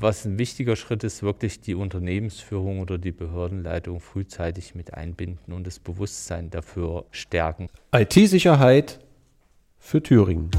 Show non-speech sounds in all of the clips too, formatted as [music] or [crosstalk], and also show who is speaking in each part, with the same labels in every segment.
Speaker 1: Was ein wichtiger Schritt ist, wirklich die Unternehmensführung oder die Behördenleitung frühzeitig mit einbinden und das Bewusstsein dafür stärken.
Speaker 2: IT-Sicherheit für Thüringen.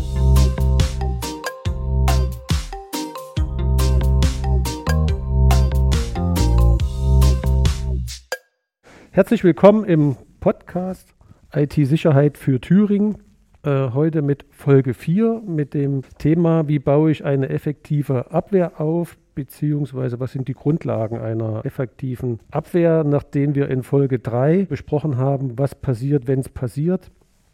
Speaker 2: Herzlich willkommen im Podcast IT-Sicherheit für Thüringen. Äh, heute mit Folge 4 mit dem Thema, wie baue ich eine effektive Abwehr auf, beziehungsweise was sind die Grundlagen einer effektiven Abwehr, nachdem wir in Folge 3 besprochen haben, was passiert, wenn es passiert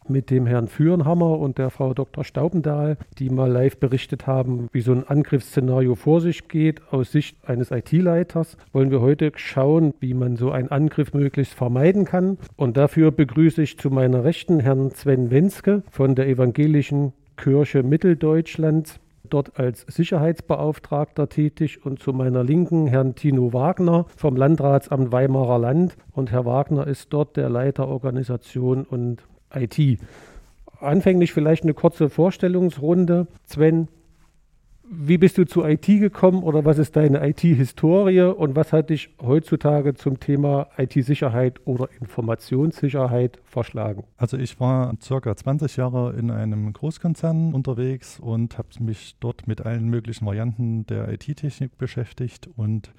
Speaker 2: mit dem Herrn Führenhammer und der Frau Dr. Staubendahl, die mal live berichtet haben, wie so ein Angriffsszenario vor sich geht aus Sicht eines IT-Leiters. Wollen wir heute schauen, wie man so einen Angriff möglichst vermeiden kann. Und dafür begrüße ich zu meiner Rechten Herrn Sven Wenske von der Evangelischen Kirche Mitteldeutschlands dort als Sicherheitsbeauftragter tätig und zu meiner Linken Herrn Tino Wagner vom Landratsamt Weimarer Land. Und Herr Wagner ist dort der Leiter Organisation und IT. Anfänglich vielleicht eine kurze Vorstellungsrunde. Sven, wie bist du zu IT gekommen oder was ist deine IT-Historie und was hat dich heutzutage zum Thema IT-Sicherheit oder Informationssicherheit verschlagen?
Speaker 3: Also ich war circa 20 Jahre in einem Großkonzern unterwegs und habe mich dort mit allen möglichen Varianten der IT-Technik beschäftigt und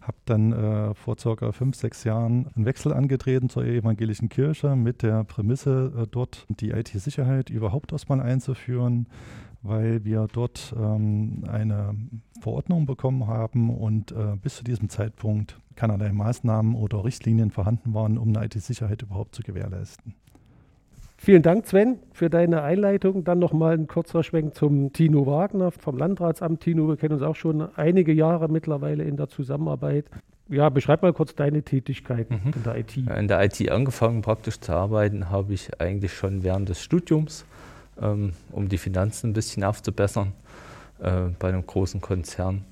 Speaker 3: habe dann äh, vor circa fünf, sechs Jahren einen Wechsel angetreten zur evangelischen Kirche mit der Prämisse, äh, dort die IT-Sicherheit überhaupt erstmal einzuführen, weil wir dort ähm, eine Verordnung bekommen haben und äh, bis zu diesem Zeitpunkt keinerlei Maßnahmen oder Richtlinien vorhanden waren, um eine IT-Sicherheit überhaupt zu gewährleisten.
Speaker 2: Vielen Dank, Sven, für deine Einleitung. Dann nochmal ein kurzer Schwenk zum Tino Wagner vom Landratsamt. Tino, wir kennen uns auch schon einige Jahre mittlerweile in der Zusammenarbeit. Ja, beschreib mal kurz deine Tätigkeit mhm. in der IT.
Speaker 1: In der IT angefangen praktisch zu arbeiten habe ich eigentlich schon während des Studiums, ähm, um die Finanzen ein bisschen aufzubessern, äh, bei einem großen Konzern.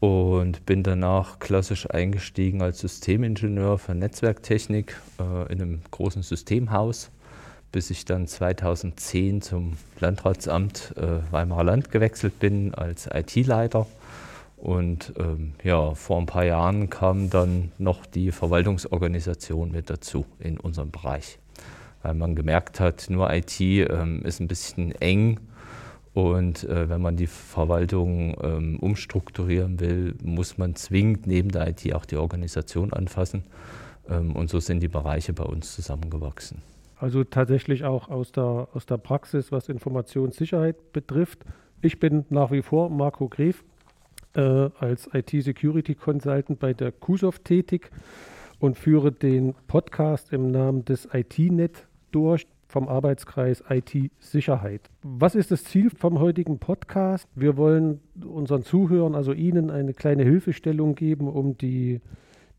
Speaker 1: Und bin danach klassisch eingestiegen als Systemingenieur für Netzwerktechnik äh, in einem großen Systemhaus bis ich dann 2010 zum Landratsamt äh, Weimarer Land gewechselt bin als IT-Leiter. Und ähm, ja, vor ein paar Jahren kam dann noch die Verwaltungsorganisation mit dazu in unserem Bereich. Weil man gemerkt hat, nur IT ähm, ist ein bisschen eng. Und äh, wenn man die Verwaltung ähm, umstrukturieren will, muss man zwingend neben der IT auch die Organisation anfassen. Ähm, und so sind die Bereiche bei uns zusammengewachsen.
Speaker 2: Also tatsächlich auch aus der, aus der Praxis, was Informationssicherheit betrifft. Ich bin nach wie vor Marco Gref äh, als IT-Security Consultant bei der QSOF tätig und führe den Podcast im Namen des IT-Net durch vom Arbeitskreis IT-Sicherheit. Was ist das Ziel vom heutigen Podcast? Wir wollen unseren Zuhörern, also Ihnen, eine kleine Hilfestellung geben, um die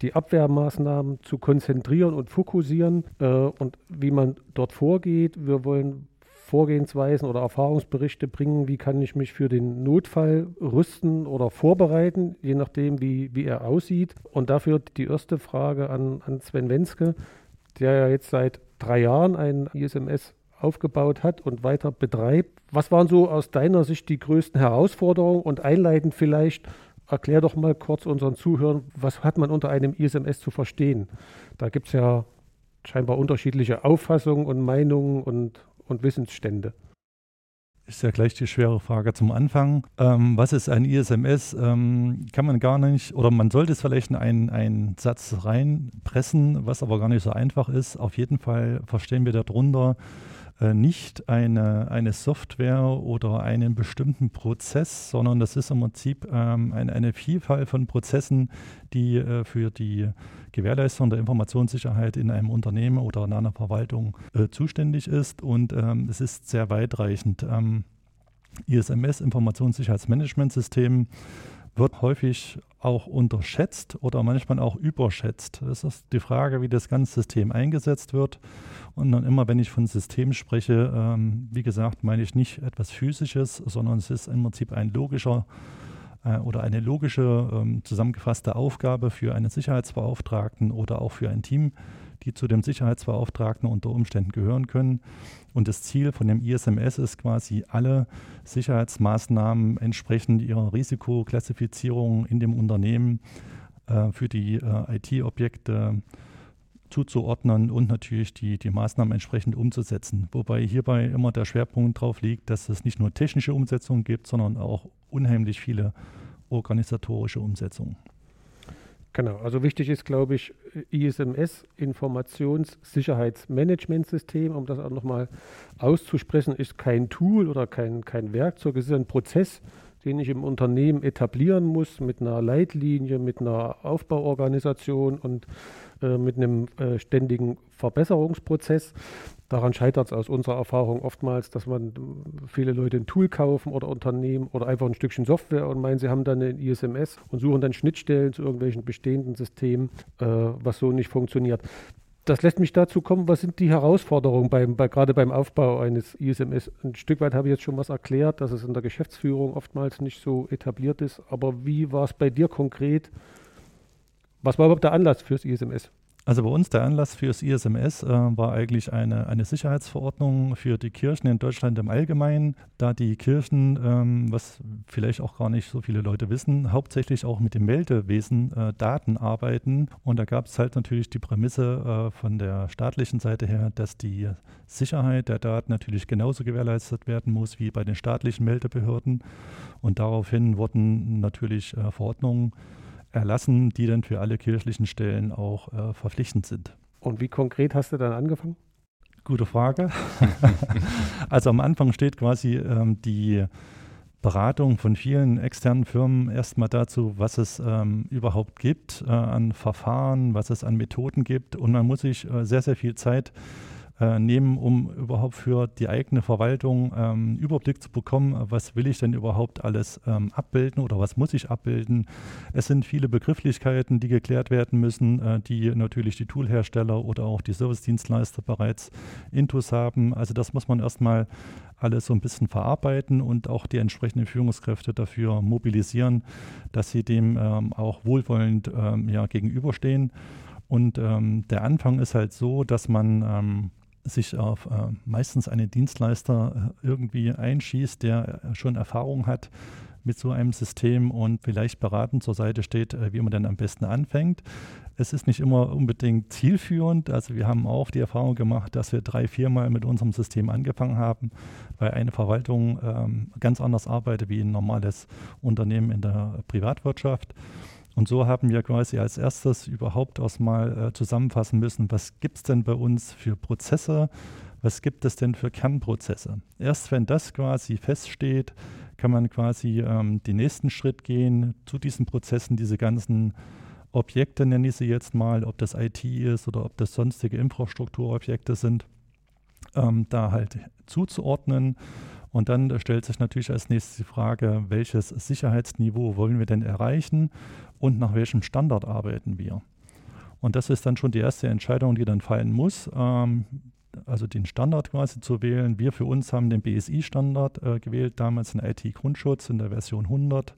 Speaker 2: die Abwehrmaßnahmen zu konzentrieren und fokussieren äh, und wie man dort vorgeht. Wir wollen Vorgehensweisen oder Erfahrungsberichte bringen, wie kann ich mich für den Notfall rüsten oder vorbereiten, je nachdem, wie, wie er aussieht. Und dafür die erste Frage an, an Sven Wenske, der ja jetzt seit drei Jahren ein ISMS aufgebaut hat und weiter betreibt. Was waren so aus deiner Sicht die größten Herausforderungen und einleitend vielleicht, erklär doch mal kurz unseren Zuhörern, was hat man unter einem ISMS zu verstehen? Da gibt es ja scheinbar unterschiedliche Auffassungen und Meinungen und, und Wissensstände.
Speaker 3: Ist ja gleich die schwere Frage zum Anfang. Ähm, was ist ein ISMS? Ähm, kann man gar nicht, oder man sollte es vielleicht in einen, einen Satz reinpressen, was aber gar nicht so einfach ist. Auf jeden Fall verstehen wir darunter, nicht eine, eine Software oder einen bestimmten Prozess, sondern das ist im Prinzip ähm, eine, eine Vielfalt von Prozessen, die äh, für die Gewährleistung der Informationssicherheit in einem Unternehmen oder in einer Verwaltung äh, zuständig ist. Und ähm, es ist sehr weitreichend. Ähm, ISMS, Informationssicherheitsmanagementsystem, wird häufig auch unterschätzt oder manchmal auch überschätzt. Es ist die Frage, wie das ganze System eingesetzt wird. Und dann immer, wenn ich von System spreche, ähm, wie gesagt, meine ich nicht etwas Physisches, sondern es ist im Prinzip ein logischer oder eine logische ähm, zusammengefasste Aufgabe für einen Sicherheitsbeauftragten oder auch für ein Team, die zu dem Sicherheitsbeauftragten unter Umständen gehören können. Und das Ziel von dem ISMS ist quasi, alle Sicherheitsmaßnahmen entsprechend ihrer Risikoklassifizierung in dem Unternehmen äh, für die äh, IT-Objekte zuzuordnen und natürlich die, die Maßnahmen entsprechend umzusetzen. Wobei hierbei immer der Schwerpunkt darauf liegt, dass es nicht nur technische Umsetzungen gibt, sondern auch unheimlich viele organisatorische Umsetzungen.
Speaker 2: Genau, also wichtig ist, glaube ich, ISMS, Informationssicherheitsmanagementsystem, um das auch nochmal auszusprechen, ist kein Tool oder kein, kein Werkzeug, es ist ein Prozess, den ich im Unternehmen etablieren muss mit einer Leitlinie, mit einer Aufbauorganisation und äh, mit einem äh, ständigen Verbesserungsprozess. Daran scheitert es aus unserer Erfahrung oftmals, dass man viele Leute ein Tool kaufen oder Unternehmen oder einfach ein Stückchen Software und meinen, sie haben dann ein ISMS und suchen dann Schnittstellen zu irgendwelchen bestehenden Systemen, äh, was so nicht funktioniert. Das lässt mich dazu kommen, was sind die Herausforderungen beim, bei, gerade beim Aufbau eines ISMS? Ein Stück weit habe ich jetzt schon was erklärt, dass es in der Geschäftsführung oftmals nicht so etabliert ist. Aber wie war es bei dir konkret? Was war überhaupt der Anlass fürs ISMS?
Speaker 3: Also bei uns der Anlass fürs ISMS äh, war eigentlich eine, eine Sicherheitsverordnung für die Kirchen in Deutschland im Allgemeinen, da die Kirchen, ähm, was vielleicht auch gar nicht so viele Leute wissen, hauptsächlich auch mit dem Meldewesen äh, Daten arbeiten. Und da gab es halt natürlich die Prämisse äh, von der staatlichen Seite her, dass die Sicherheit der Daten natürlich genauso gewährleistet werden muss wie bei den staatlichen Meldebehörden. Und daraufhin wurden natürlich äh, Verordnungen erlassen, die dann für alle kirchlichen Stellen auch äh, verpflichtend sind.
Speaker 2: Und wie konkret hast du dann angefangen?
Speaker 3: Gute Frage. [laughs] also am Anfang steht quasi ähm, die Beratung von vielen externen Firmen erstmal dazu, was es ähm, überhaupt gibt äh, an Verfahren, was es an Methoden gibt. Und man muss sich äh, sehr, sehr viel Zeit äh, nehmen, um überhaupt für die eigene Verwaltung ähm, Überblick zu bekommen, was will ich denn überhaupt alles ähm, abbilden oder was muss ich abbilden. Es sind viele Begrifflichkeiten, die geklärt werden müssen, äh, die natürlich die Toolhersteller oder auch die Servicedienstleister bereits intus haben. Also das muss man erstmal alles so ein bisschen verarbeiten und auch die entsprechenden Führungskräfte dafür mobilisieren, dass sie dem ähm, auch wohlwollend ähm, ja, gegenüberstehen. Und ähm, der Anfang ist halt so, dass man ähm, sich auf äh, meistens einen Dienstleister äh, irgendwie einschießt, der äh, schon Erfahrung hat mit so einem System und vielleicht beratend zur Seite steht, äh, wie man dann am besten anfängt. Es ist nicht immer unbedingt zielführend. Also wir haben auch die Erfahrung gemacht, dass wir drei, viermal mit unserem System angefangen haben, weil eine Verwaltung ähm, ganz anders arbeitet wie ein normales Unternehmen in der Privatwirtschaft. Und so haben wir quasi als erstes überhaupt erstmal äh, zusammenfassen müssen, was gibt es denn bei uns für Prozesse, was gibt es denn für Kernprozesse. Erst wenn das quasi feststeht, kann man quasi ähm, den nächsten Schritt gehen zu diesen Prozessen, diese ganzen Objekte nenne ich sie jetzt mal, ob das IT ist oder ob das sonstige Infrastrukturobjekte sind, ähm, da halt zuzuordnen. Und dann stellt sich natürlich als nächstes die Frage, welches Sicherheitsniveau wollen wir denn erreichen und nach welchem Standard arbeiten wir. Und das ist dann schon die erste Entscheidung, die dann fallen muss. Ähm, also den Standard quasi zu wählen. Wir für uns haben den BSI-Standard äh, gewählt, damals in IT-Grundschutz in der Version 100.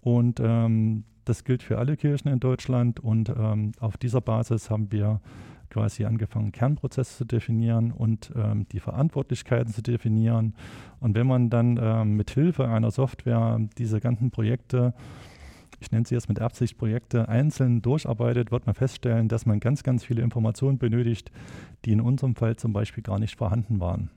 Speaker 3: Und ähm, das gilt für alle Kirchen in Deutschland. Und ähm, auf dieser Basis haben wir quasi angefangen, Kernprozesse zu definieren und ähm, die Verantwortlichkeiten zu definieren. Und wenn man dann ähm, mit Hilfe einer Software diese ganzen Projekte ich nenne sie jetzt mit Absicht Projekte, einzeln durcharbeitet, wird man feststellen, dass man ganz, ganz viele Informationen benötigt, die in unserem Fall zum Beispiel gar nicht vorhanden waren.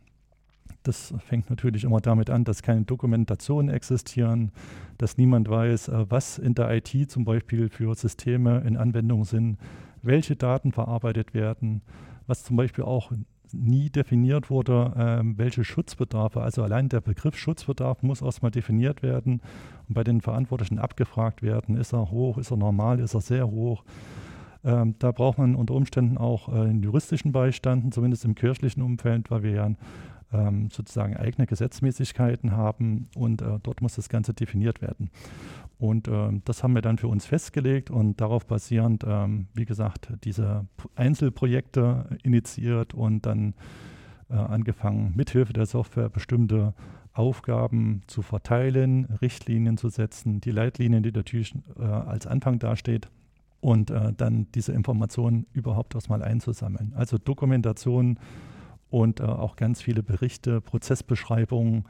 Speaker 3: Das fängt natürlich immer damit an, dass keine Dokumentationen existieren, dass niemand weiß, äh, was in der IT zum Beispiel für Systeme in Anwendung sind, welche Daten verarbeitet werden, was zum Beispiel auch nie definiert wurde, ähm, welche Schutzbedarfe, also allein der Begriff Schutzbedarf muss erstmal definiert werden und bei den Verantwortlichen abgefragt werden, ist er hoch, ist er normal, ist er sehr hoch. Ähm, da braucht man unter Umständen auch äh, einen juristischen Beistand, zumindest im kirchlichen Umfeld, weil wir ja ähm, sozusagen eigene Gesetzmäßigkeiten haben und äh, dort muss das Ganze definiert werden. Und äh, das haben wir dann für uns festgelegt und darauf basierend, ähm, wie gesagt, diese Einzelprojekte initiiert und dann äh, angefangen, mithilfe der Software bestimmte Aufgaben zu verteilen, Richtlinien zu setzen, die Leitlinien, die natürlich äh, als Anfang dasteht, und äh, dann diese Informationen überhaupt erstmal einzusammeln. Also Dokumentation und äh, auch ganz viele Berichte, Prozessbeschreibungen,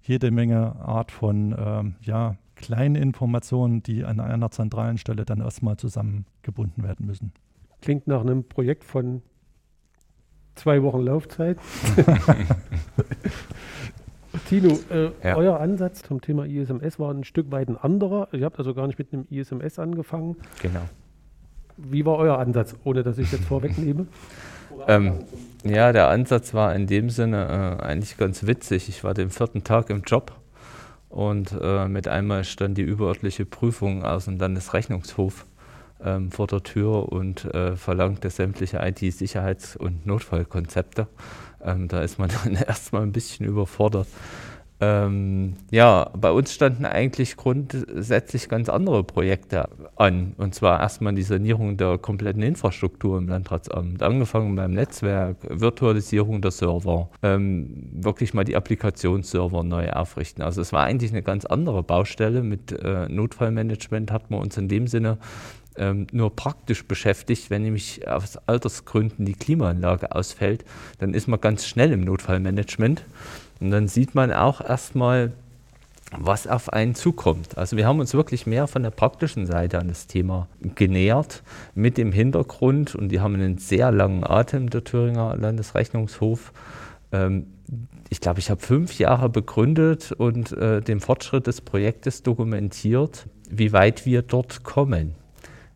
Speaker 3: jede Menge Art von ähm, ja, kleinen Informationen, die an einer zentralen Stelle dann erstmal zusammengebunden werden müssen.
Speaker 2: Klingt nach einem Projekt von zwei Wochen Laufzeit. [laughs] Tino, äh, ja. euer Ansatz zum Thema ISMS war ein Stück weit ein anderer. Ihr habt also gar nicht mit einem ISMS angefangen.
Speaker 1: Genau.
Speaker 2: Wie war euer Ansatz, ohne dass ich jetzt vorwegnehme? [laughs]
Speaker 1: ähm, ja, der Ansatz war in dem Sinne äh, eigentlich ganz witzig. Ich war den vierten Tag im Job und äh, mit einmal stand die überörtliche Prüfung aus dem Landesrechnungshof ähm, vor der Tür und äh, verlangte sämtliche IT-Sicherheits- und Notfallkonzepte. Ähm, da ist man [laughs] dann erstmal ein bisschen überfordert. Ähm, ja, bei uns standen eigentlich grundsätzlich ganz andere Projekte an. Und zwar erstmal die Sanierung der kompletten Infrastruktur im Landratsamt. Angefangen beim Netzwerk, Virtualisierung der Server, ähm, wirklich mal die Applikationsserver neu aufrichten. Also es war eigentlich eine ganz andere Baustelle. Mit äh, Notfallmanagement hat man uns in dem Sinne ähm, nur praktisch beschäftigt. Wenn nämlich aus Altersgründen die Klimaanlage ausfällt, dann ist man ganz schnell im Notfallmanagement. Und dann sieht man auch erstmal, was auf einen zukommt. Also wir haben uns wirklich mehr von der praktischen Seite an das Thema genähert, mit dem Hintergrund, und die haben einen sehr langen Atem, der Thüringer Landesrechnungshof. Ähm, ich glaube, ich habe fünf Jahre begründet und äh, den Fortschritt des Projektes dokumentiert, wie weit wir dort kommen.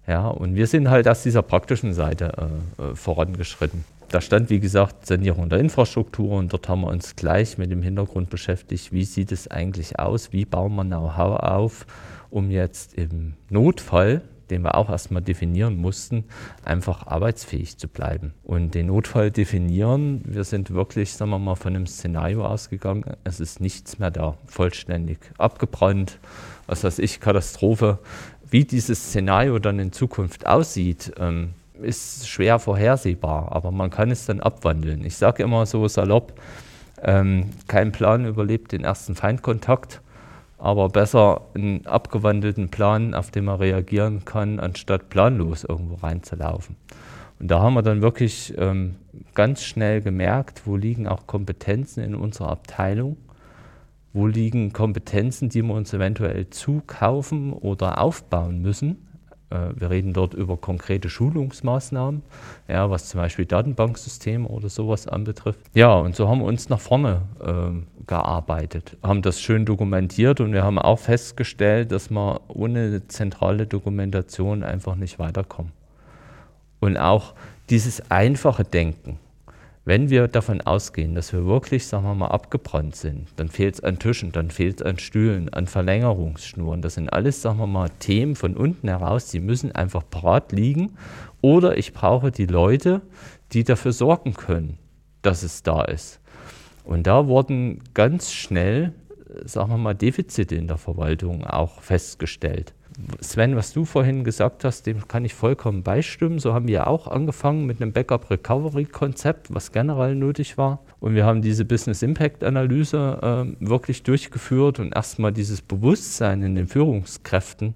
Speaker 1: Ja, und wir sind halt aus dieser praktischen Seite äh, äh, vorangeschritten. Da stand, wie gesagt, Sanierung der Infrastruktur und dort haben wir uns gleich mit dem Hintergrund beschäftigt, wie sieht es eigentlich aus, wie bauen wir Know-how auf, um jetzt im Notfall, den wir auch erstmal definieren mussten, einfach arbeitsfähig zu bleiben. Und den Notfall definieren, wir sind wirklich, sagen wir mal, von einem Szenario ausgegangen, es ist nichts mehr da, vollständig abgebrannt, was weiß ich, Katastrophe. Wie dieses Szenario dann in Zukunft aussieht, ähm, ist schwer vorhersehbar, aber man kann es dann abwandeln. Ich sage immer so salopp, ähm, kein Plan überlebt den ersten Feindkontakt, aber besser einen abgewandelten Plan, auf den man reagieren kann, anstatt planlos irgendwo reinzulaufen. Und da haben wir dann wirklich ähm, ganz schnell gemerkt, wo liegen auch Kompetenzen in unserer Abteilung wo liegen Kompetenzen, die wir uns eventuell zukaufen oder aufbauen müssen. Äh, wir reden dort über konkrete Schulungsmaßnahmen, ja, was zum Beispiel Datenbanksysteme oder sowas anbetrifft. Ja, und so haben wir uns nach vorne äh, gearbeitet, haben das schön dokumentiert und wir haben auch festgestellt, dass wir ohne zentrale Dokumentation einfach nicht weiterkommen. Und auch dieses einfache Denken, wenn wir davon ausgehen, dass wir wirklich, sagen wir mal, abgebrannt sind, dann fehlt es an Tischen, dann fehlt es an Stühlen, an Verlängerungsschnuren. Das sind alles, sagen wir mal, Themen von unten heraus, die müssen einfach parat liegen. Oder ich brauche die Leute, die dafür sorgen können, dass es da ist. Und da wurden ganz schnell, sagen wir mal, Defizite in der Verwaltung auch festgestellt. Sven, was du vorhin gesagt hast, dem kann ich vollkommen beistimmen. So haben wir auch angefangen mit einem Backup-Recovery-Konzept, was generell nötig war. Und wir haben diese Business-Impact-Analyse äh, wirklich durchgeführt und erstmal dieses Bewusstsein in den Führungskräften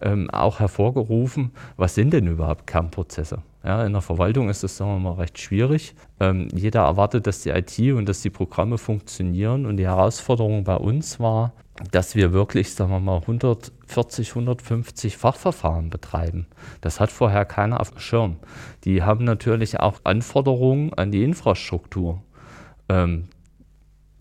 Speaker 1: ähm, auch hervorgerufen, was sind denn überhaupt Kernprozesse? Ja, in der Verwaltung ist das, sagen wir mal, recht schwierig. Ähm, jeder erwartet, dass die IT und dass die Programme funktionieren. Und die Herausforderung bei uns war, dass wir wirklich, sagen wir mal, 140, 150 Fachverfahren betreiben. Das hat vorher keiner auf dem Schirm. Die haben natürlich auch Anforderungen an die Infrastruktur. Ähm,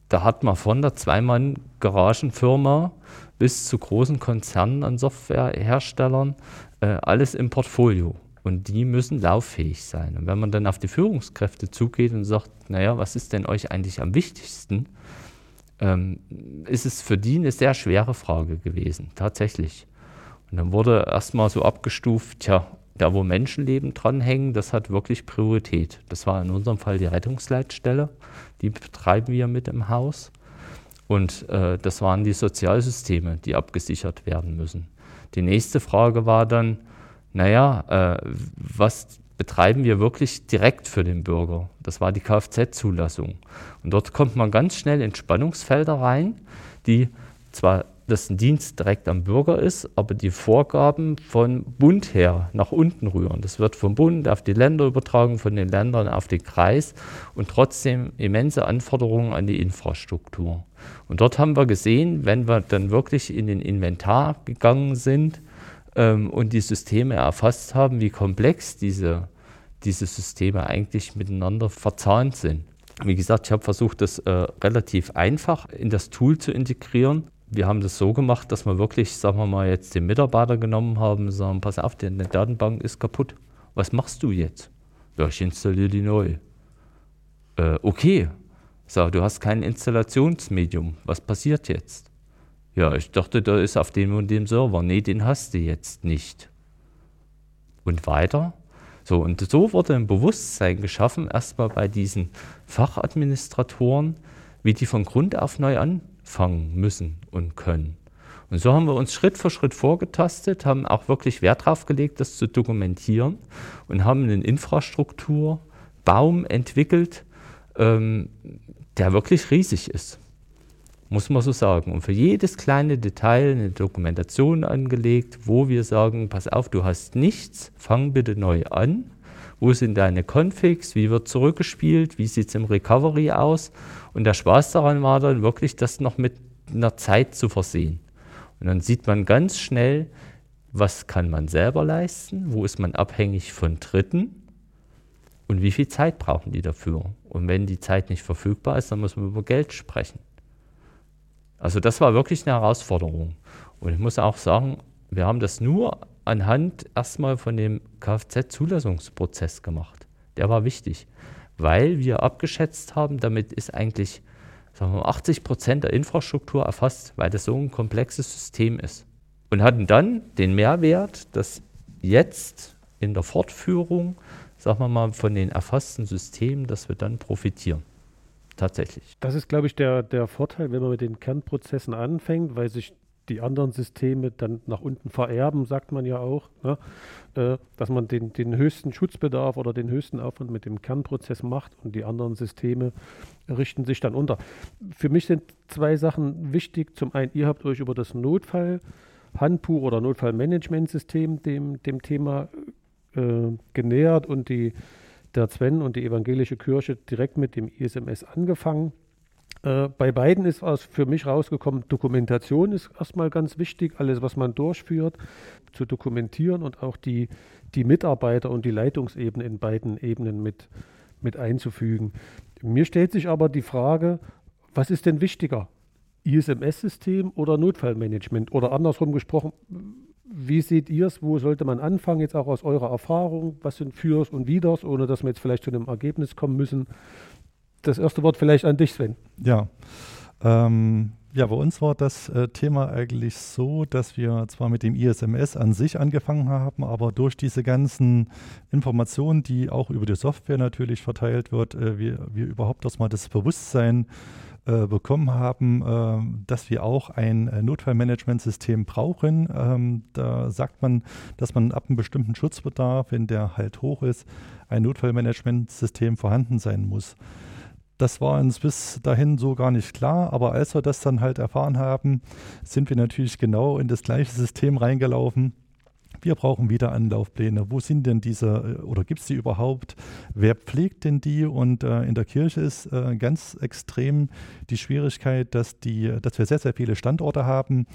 Speaker 1: da hat man von der Zweimann-Garagenfirma bis zu großen Konzernen an Softwareherstellern äh, alles im Portfolio. Und die müssen lauffähig sein. Und wenn man dann auf die Führungskräfte zugeht und sagt, naja, was ist denn euch eigentlich am wichtigsten? Ähm, ist es für die eine sehr schwere Frage gewesen, tatsächlich. Und dann wurde erstmal so abgestuft, tja, da wo Menschenleben dranhängen, das hat wirklich Priorität. Das war in unserem Fall die Rettungsleitstelle, die betreiben wir mit im Haus. Und äh, das waren die Sozialsysteme, die abgesichert werden müssen. Die nächste Frage war dann, naja, äh, was betreiben wir wirklich direkt für den Bürger. Das war die Kfz-Zulassung. Und dort kommt man ganz schnell in Spannungsfelder rein, die zwar dass ein Dienst direkt am Bürger ist, aber die Vorgaben von Bund her nach unten rühren. Das wird vom Bund auf die Länder übertragen, von den Ländern auf den Kreis und trotzdem immense Anforderungen an die Infrastruktur. Und dort haben wir gesehen, wenn wir dann wirklich in den Inventar gegangen sind ähm, und die Systeme erfasst haben, wie komplex diese, diese Systeme eigentlich miteinander verzahnt sind. Wie gesagt, ich habe versucht, das äh, relativ einfach in das Tool zu integrieren wir haben das so gemacht, dass wir wirklich, sagen wir mal, jetzt den Mitarbeiter genommen haben, sagen, pass auf, deine Datenbank ist kaputt. Was machst du jetzt? Ja, ich installiere die neu. Äh, okay. Sag, du hast kein Installationsmedium. Was passiert jetzt? Ja, ich dachte, da ist auf dem und dem Server. Nee, den hast du jetzt nicht. Und weiter? So, und so wurde ein Bewusstsein geschaffen, erstmal bei diesen Fachadministratoren, wie die von Grund auf neu an fangen müssen und können. Und so haben wir uns Schritt für Schritt vorgetastet, haben auch wirklich Wert darauf gelegt, das zu dokumentieren und haben einen Infrastrukturbaum entwickelt, ähm, der wirklich riesig ist. Muss man so sagen. Und für jedes kleine Detail eine Dokumentation angelegt, wo wir sagen, pass auf, du hast nichts, fang bitte neu an. Wo sind deine Configs? Wie wird zurückgespielt? Wie sieht es im Recovery aus? Und der Spaß daran war dann wirklich, das noch mit einer Zeit zu versehen. Und dann sieht man ganz schnell, was kann man selber leisten, wo ist man abhängig von Dritten und wie viel Zeit brauchen die dafür. Und wenn die Zeit nicht verfügbar ist, dann muss man über Geld sprechen. Also das war wirklich eine Herausforderung. Und ich muss auch sagen, wir haben das nur anhand erstmal von dem Kfz-Zulassungsprozess gemacht. Der war wichtig weil wir abgeschätzt haben, damit ist eigentlich sagen wir, 80 Prozent der Infrastruktur erfasst, weil das so ein komplexes System ist. Und hatten dann den Mehrwert, dass jetzt in der Fortführung, sagen wir mal, von den erfassten Systemen, dass wir dann profitieren. Tatsächlich.
Speaker 2: Das ist, glaube ich, der, der Vorteil, wenn man mit den Kernprozessen anfängt, weil sich die anderen Systeme dann nach unten vererben, sagt man ja auch, ne? äh, dass man den, den höchsten Schutzbedarf oder den höchsten Aufwand mit dem Kernprozess macht und die anderen Systeme richten sich dann unter. Für mich sind zwei Sachen wichtig. Zum einen, ihr habt euch über das Notfall Handbuch oder Notfallmanagementsystem dem, dem Thema äh, genähert und die, der Sven und die evangelische Kirche direkt mit dem ISMS angefangen. Äh, bei beiden ist aus, für mich rausgekommen, Dokumentation ist erstmal ganz wichtig, alles, was man durchführt, zu dokumentieren und auch die, die Mitarbeiter und die Leitungsebene in beiden Ebenen mit, mit einzufügen. Mir stellt sich aber die Frage, was ist denn wichtiger? ISMS-System oder Notfallmanagement? Oder andersrum gesprochen, wie seht ihr es? Wo sollte man anfangen, jetzt auch aus eurer Erfahrung? Was sind Fürs und Widers, ohne dass wir jetzt vielleicht zu einem Ergebnis kommen müssen? das erste Wort vielleicht an dich, Sven.
Speaker 3: Ja. Ähm, ja, bei uns war das äh, Thema eigentlich so, dass wir zwar mit dem ISMS an sich angefangen haben, aber durch diese ganzen Informationen, die auch über die Software natürlich verteilt wird, äh, wir, wir überhaupt erstmal das Bewusstsein äh, bekommen haben, äh, dass wir auch ein äh, Notfallmanagementsystem brauchen. Ähm, da sagt man, dass man ab einem bestimmten Schutzbedarf, wenn der halt hoch ist, ein Notfallmanagementsystem vorhanden sein muss. Das war uns bis dahin so gar nicht klar, aber als wir das dann halt erfahren haben, sind wir natürlich genau in das gleiche System reingelaufen. Wir brauchen wieder Anlaufpläne. Wo sind denn diese äh, oder gibt es die überhaupt? Wer pflegt denn die? Und äh, in der Kirche ist äh, ganz extrem die Schwierigkeit, dass, die, dass wir sehr, sehr viele Standorte haben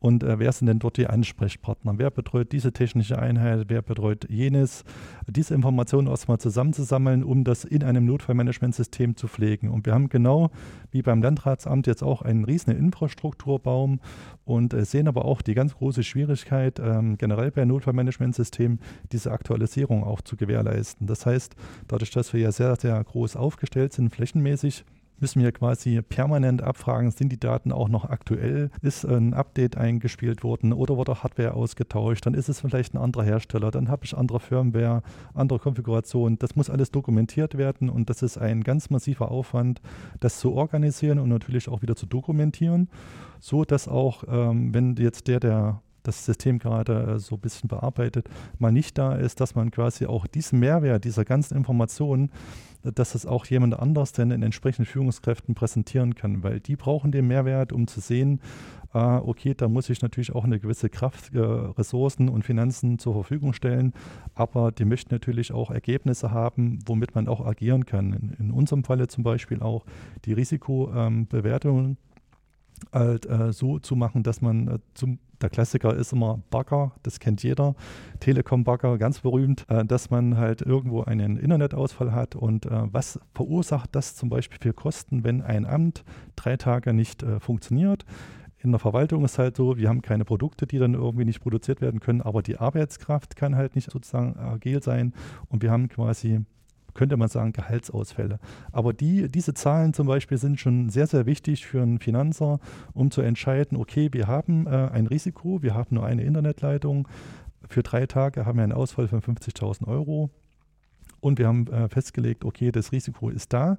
Speaker 3: und äh, wer sind denn dort die Ansprechpartner? Wer betreut diese technische Einheit? Wer betreut jenes? Diese Informationen erstmal zusammenzusammeln, um das in einem Notfallmanagementsystem zu pflegen. Und wir haben genau wie beim Landratsamt jetzt auch einen riesen Infrastrukturbaum und äh, sehen aber auch die ganz große Schwierigkeit, ähm, generell bei Notfallmanagementsystemen diese Aktualisierung auch zu gewährleisten. Das heißt, dadurch, dass wir ja sehr, sehr groß aufgestellt sind, flächenmäßig, müssen wir quasi permanent abfragen, sind die Daten auch noch aktuell? Ist ein Update eingespielt worden oder wurde Hardware ausgetauscht? Dann ist es vielleicht ein anderer Hersteller, dann habe ich andere Firmware, andere Konfiguration. Das muss alles dokumentiert werden und das ist ein ganz massiver Aufwand, das zu organisieren und natürlich auch wieder zu dokumentieren, so dass auch, ähm, wenn jetzt der, der das System gerade äh, so ein bisschen bearbeitet, mal nicht da ist, dass man quasi auch diesen Mehrwert dieser ganzen Informationen, äh, dass es auch jemand anders denn in entsprechenden Führungskräften präsentieren kann, weil die brauchen den Mehrwert, um zu sehen, äh, okay, da muss ich natürlich auch eine gewisse Kraft, äh, Ressourcen und Finanzen zur Verfügung stellen, aber die möchten natürlich auch Ergebnisse haben, womit man auch agieren kann. In, in unserem Falle zum Beispiel auch die Risikobewertung ähm, halt äh, so zu machen, dass man äh, zum der Klassiker ist immer Bagger, das kennt jeder, Telekom-Bagger, ganz berühmt, äh, dass man halt irgendwo einen Internetausfall hat und äh, was verursacht das zum Beispiel für Kosten, wenn ein Amt drei Tage nicht äh, funktioniert. In der Verwaltung ist halt so, wir haben keine Produkte, die dann irgendwie nicht produziert werden können, aber die Arbeitskraft kann halt nicht sozusagen agil sein und wir haben quasi könnte man sagen, Gehaltsausfälle. Aber die, diese Zahlen zum Beispiel sind schon sehr, sehr wichtig für einen Finanzer, um zu entscheiden, okay, wir haben äh, ein Risiko, wir haben nur eine Internetleitung, für drei Tage haben wir einen Ausfall von 50.000 Euro und wir haben äh, festgelegt, okay, das Risiko ist da.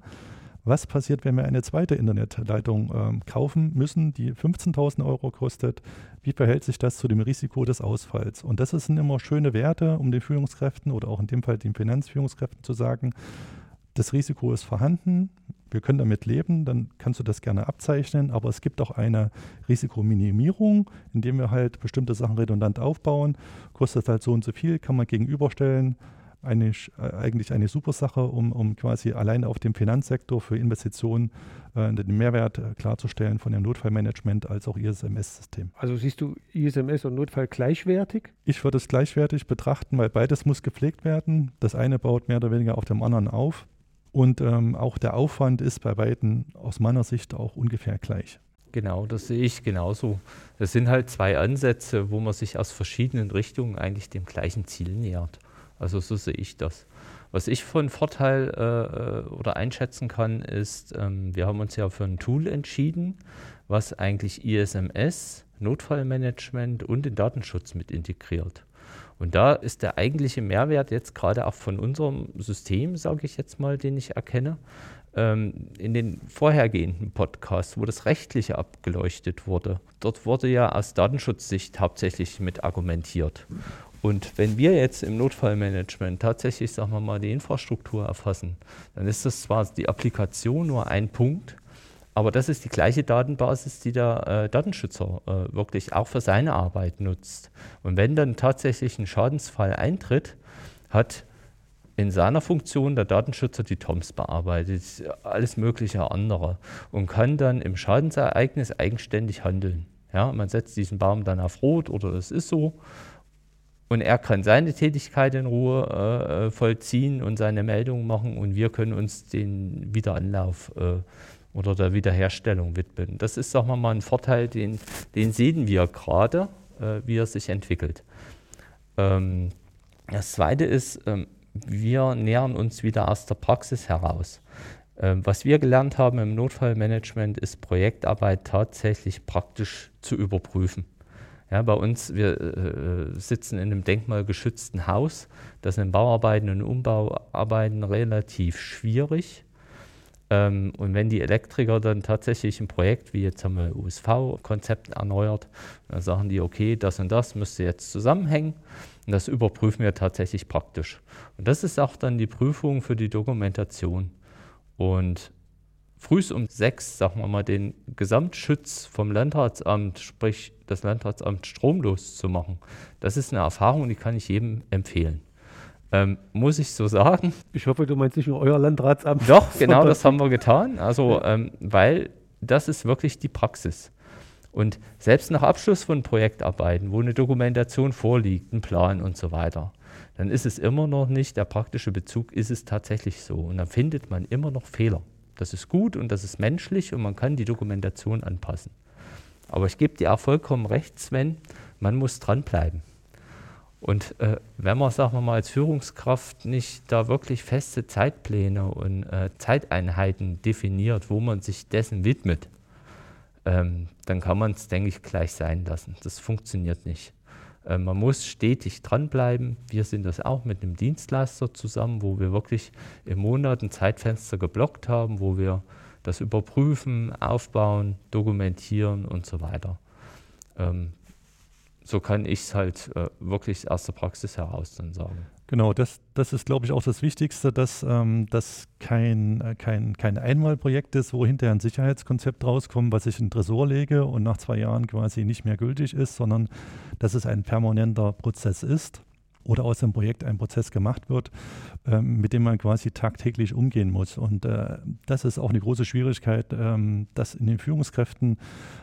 Speaker 3: Was passiert, wenn wir eine zweite Internetleitung ähm, kaufen müssen, die 15.000 Euro kostet? Wie verhält sich das zu dem Risiko des Ausfalls? Und das sind immer schöne Werte, um den Führungskräften oder auch in dem Fall den Finanzführungskräften zu sagen, das Risiko ist vorhanden, wir können damit leben, dann kannst du das gerne abzeichnen, aber es gibt auch eine Risikominimierung, indem wir halt bestimmte Sachen redundant aufbauen, kostet halt so und so viel, kann man gegenüberstellen, eine, äh, eigentlich eine super Sache, um, um quasi allein auf dem Finanzsektor für Investitionen äh, den Mehrwert äh, klarzustellen von dem Notfallmanagement als auch ISMS-System.
Speaker 2: Also siehst du ISMS und Notfall gleichwertig?
Speaker 3: Ich würde es gleichwertig betrachten, weil beides muss gepflegt werden. Das eine baut mehr oder weniger auf dem anderen auf. Und ähm, auch der Aufwand ist bei beiden aus meiner Sicht auch ungefähr gleich.
Speaker 1: Genau, das sehe ich genauso. Das sind halt zwei Ansätze, wo man sich aus verschiedenen Richtungen eigentlich dem gleichen Ziel nähert. Also so sehe ich das. Was ich von Vorteil äh, oder einschätzen kann, ist, ähm, wir haben uns ja für ein Tool entschieden, was eigentlich ISMS, Notfallmanagement und den Datenschutz mit integriert. Und da ist der eigentliche Mehrwert jetzt gerade auch von unserem System, sage ich jetzt mal, den ich erkenne, ähm, in den vorhergehenden Podcasts, wo das Rechtliche abgeleuchtet wurde. Dort wurde ja aus Datenschutzsicht hauptsächlich mit argumentiert. Und wenn wir jetzt im Notfallmanagement tatsächlich, sagen wir mal, die Infrastruktur erfassen, dann ist das zwar die Applikation nur ein Punkt, aber das ist die gleiche Datenbasis, die der äh, Datenschützer äh, wirklich auch für seine Arbeit nutzt. Und wenn dann tatsächlich ein Schadensfall eintritt, hat in seiner Funktion der Datenschützer die TOMS bearbeitet, alles mögliche andere und kann dann im Schadensereignis eigenständig handeln. Ja, man setzt diesen Baum dann auf Rot oder es ist so und er kann seine Tätigkeit in Ruhe äh, äh, vollziehen und seine Meldungen machen und wir können uns den Wiederanlauf äh, oder der Wiederherstellung widmen. Das ist, sagen wir mal, ein Vorteil, den, den sehen wir gerade, äh, wie er sich entwickelt. Ähm, das Zweite ist, ähm, wir nähern uns wieder aus der Praxis heraus. Ähm, was wir gelernt haben im Notfallmanagement ist Projektarbeit tatsächlich praktisch zu überprüfen. Ja, bei uns, wir äh, sitzen in einem denkmalgeschützten Haus. Das sind Bauarbeiten und Umbauarbeiten relativ schwierig. Ähm, und wenn die Elektriker dann tatsächlich ein Projekt, wie jetzt haben wir USV-Konzept erneuert, dann sagen die, okay, das und das müsste jetzt zusammenhängen. Und das überprüfen wir tatsächlich praktisch. Und das ist auch dann die Prüfung für die Dokumentation. Und früh um sechs, sagen wir mal, den Gesamtschutz vom Landratsamt, sprich das Landratsamt stromlos zu machen, das ist eine Erfahrung, die kann ich jedem empfehlen. Ähm, muss ich so sagen.
Speaker 2: Ich hoffe, du meinst nicht nur euer Landratsamt.
Speaker 1: Doch, genau das haben wir getan. Also, ähm, weil das ist wirklich die Praxis. Und selbst nach Abschluss von Projektarbeiten, wo eine Dokumentation vorliegt, ein Plan und so weiter, dann ist es immer noch nicht, der praktische Bezug ist es tatsächlich so. Und dann findet man immer noch Fehler. Das ist gut und das ist menschlich und man kann die Dokumentation anpassen. Aber ich gebe dir auch vollkommen recht, Sven, man muss dranbleiben. Und äh, wenn man, sagen wir mal, als Führungskraft nicht da wirklich feste Zeitpläne und äh, Zeiteinheiten definiert, wo man sich dessen widmet, ähm, dann kann man es, denke ich, gleich sein lassen. Das funktioniert nicht. Äh, man muss stetig dranbleiben. Wir sind das auch mit einem Dienstleister zusammen, wo wir wirklich im Monat ein Zeitfenster geblockt haben, wo wir das überprüfen, aufbauen, dokumentieren und so weiter. Ähm, so kann ich es halt äh, wirklich aus der Praxis heraus dann sagen.
Speaker 3: Genau, das, das ist, glaube ich, auch das Wichtigste, dass ähm, das kein, äh, kein, kein Einmalprojekt ist, wo hinterher ein Sicherheitskonzept rauskommt, was ich in den Tresor lege und nach zwei Jahren quasi nicht mehr gültig ist, sondern dass es ein permanenter Prozess ist oder aus dem Projekt ein Prozess gemacht wird, ähm, mit dem man quasi tagtäglich umgehen muss. Und äh, das ist auch eine große Schwierigkeit, ähm, das in den Führungskräften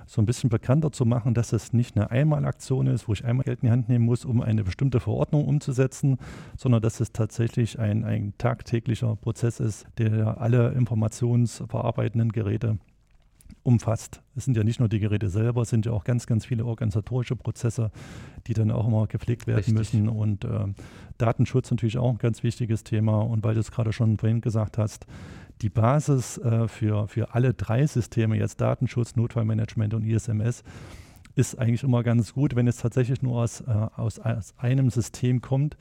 Speaker 3: so ein bisschen bekannter zu machen, dass es nicht eine Einmalaktion ist, wo ich einmal Geld in die Hand nehmen muss, um eine bestimmte Verordnung umzusetzen, sondern dass es tatsächlich ein, ein tagtäglicher Prozess ist, der alle informationsverarbeitenden Geräte umfasst. Es sind ja nicht nur die Geräte selber, es sind ja auch ganz, ganz viele organisatorische Prozesse, die dann auch immer gepflegt werden Richtig. müssen. Und äh, Datenschutz natürlich auch ein ganz wichtiges Thema. Und weil du es gerade schon vorhin gesagt hast, die Basis äh, für, für alle drei Systeme, jetzt Datenschutz, Notfallmanagement und ISMS, ist eigentlich immer ganz gut, wenn es tatsächlich nur aus, äh, aus, aus einem System kommt,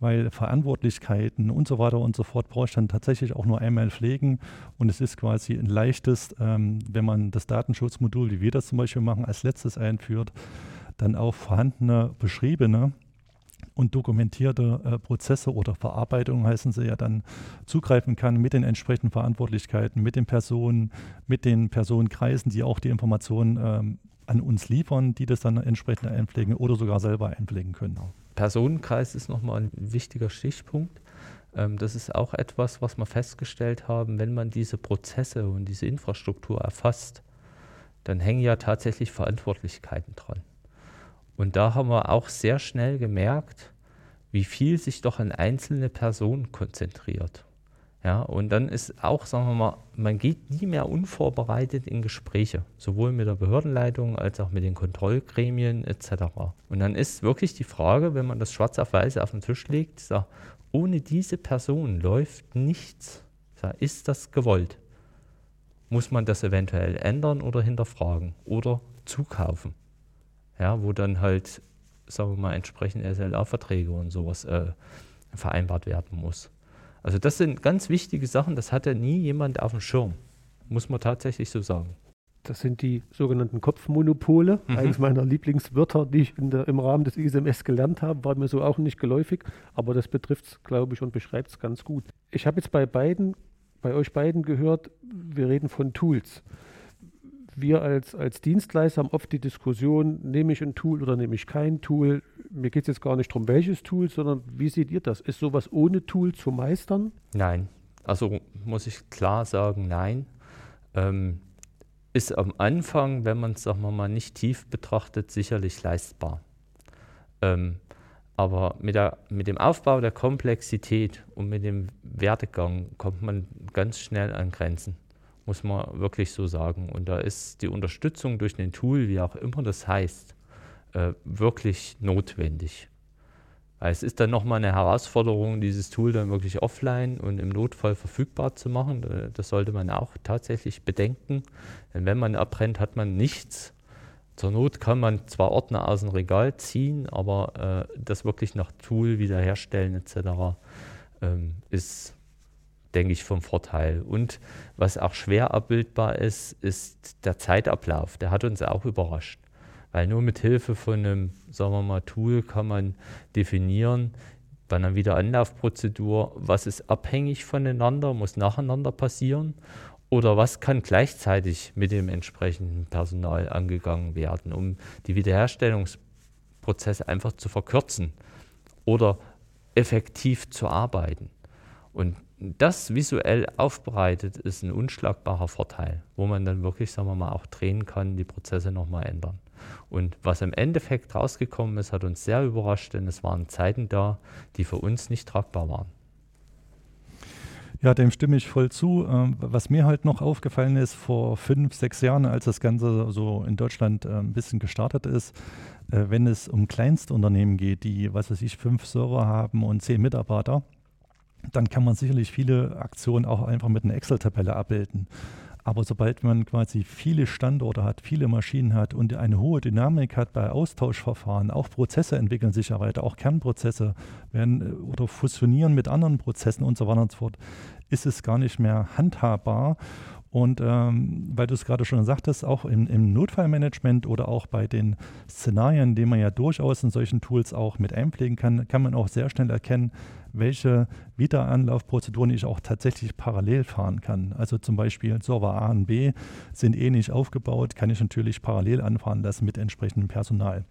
Speaker 3: weil Verantwortlichkeiten und so weiter und so fort brauche ich dann tatsächlich auch nur einmal pflegen und es ist quasi ein leichtes, ähm, wenn man das Datenschutzmodul, wie wir das zum Beispiel machen, als letztes einführt, dann auch vorhandene, beschriebene und dokumentierte äh, Prozesse oder Verarbeitungen heißen sie ja dann zugreifen kann mit den entsprechenden Verantwortlichkeiten, mit den Personen, mit den Personenkreisen, die auch die Informationen ähm, an uns liefern, die das dann entsprechend einpflegen oder sogar selber einpflegen können.
Speaker 1: Personenkreis ist nochmal ein wichtiger Stichpunkt. Ähm, das ist auch etwas, was wir festgestellt haben, wenn man diese Prozesse und diese Infrastruktur erfasst, dann hängen ja tatsächlich Verantwortlichkeiten dran. Und da haben wir auch sehr schnell gemerkt, wie viel sich doch an einzelne Personen konzentriert. Ja, und dann ist auch, sagen wir mal, man geht nie mehr unvorbereitet in Gespräche, sowohl mit der Behördenleitung als auch mit den Kontrollgremien etc. Und dann ist wirklich die Frage, wenn man das schwarz auf weiß auf den Tisch legt, sag, ohne diese Person läuft nichts. Sag, ist das gewollt? Muss man das eventuell ändern oder hinterfragen oder zukaufen? Ja, wo dann halt, sagen wir mal, entsprechend SLA-Verträge und sowas äh, vereinbart werden muss. Also das sind ganz wichtige Sachen, das hatte nie jemand auf dem Schirm, muss man tatsächlich so sagen.
Speaker 2: Das sind die sogenannten Kopfmonopole, mhm. eines meiner Lieblingswörter, die ich der, im Rahmen des ISMS gelernt habe, war mir so auch nicht geläufig, aber das betrifft es, glaube ich, und beschreibt es ganz gut. Ich habe jetzt bei beiden, bei euch beiden gehört, wir reden von Tools wir als, als Dienstleister haben oft die Diskussion, nehme ich ein Tool oder nehme ich kein Tool. Mir geht es jetzt gar nicht darum, welches Tool, sondern wie seht ihr das? Ist sowas ohne Tool zu meistern?
Speaker 1: Nein. Also muss ich klar sagen, nein. Ähm, ist am Anfang, wenn man es, sagen wir mal, nicht tief betrachtet, sicherlich leistbar. Ähm, aber mit, der, mit dem Aufbau der Komplexität und mit dem Werdegang kommt man ganz schnell an Grenzen muss man wirklich so sagen. Und da ist die Unterstützung durch ein Tool, wie auch immer das heißt, äh, wirklich notwendig. Weil es ist dann nochmal eine Herausforderung, dieses Tool dann wirklich offline und im Notfall verfügbar zu machen. Das sollte man auch tatsächlich bedenken. Denn wenn man abbrennt, hat man nichts. Zur Not kann man zwar Ordner aus dem Regal ziehen, aber äh, das wirklich nach Tool wiederherstellen etc. Ähm, ist denke ich, vom Vorteil. Und was auch schwer abbildbar ist, ist der Zeitablauf. Der hat uns auch überrascht. Weil nur mit Hilfe von einem, sagen wir mal, Tool kann man definieren, bei einer Wiederanlaufprozedur, was ist abhängig voneinander, muss nacheinander passieren oder was kann gleichzeitig mit dem entsprechenden Personal angegangen werden, um die Wiederherstellungsprozesse einfach zu verkürzen oder effektiv zu arbeiten. Und das visuell aufbereitet ist ein unschlagbarer Vorteil, wo man dann wirklich, sagen wir mal, auch drehen kann, die Prozesse nochmal ändern. Und was im Endeffekt rausgekommen ist, hat uns sehr überrascht, denn es waren Zeiten da, die für uns nicht tragbar waren.
Speaker 3: Ja, dem stimme ich voll zu. Ähm, was mir halt noch aufgefallen ist, vor fünf, sechs Jahren, als das Ganze so in Deutschland äh, ein bisschen gestartet ist, äh, wenn es um Kleinstunternehmen geht, die, was weiß ich, fünf Server haben und zehn Mitarbeiter, dann kann man sicherlich viele Aktionen auch einfach mit einer Excel-Tabelle abbilden. Aber sobald man quasi viele Standorte hat, viele Maschinen hat und eine hohe Dynamik hat bei Austauschverfahren, auch Prozesse entwickeln sich ja weiter, auch Kernprozesse werden äh, oder fusionieren mit anderen Prozessen und so weiter und so fort, ist es gar nicht mehr handhabbar. Und ähm, weil du es gerade schon sagtest, auch im, im, Notfallmanagement oder auch bei den Szenarien, die man ja durchaus in solchen Tools auch mit einpflegen kann, kann man auch sehr schnell erkennen, welche Wiederanlaufprozeduren ich auch tatsächlich parallel fahren kann. Also zum Beispiel Server A und B sind ähnlich aufgebaut, kann ich natürlich parallel anfahren lassen mit entsprechendem Personal.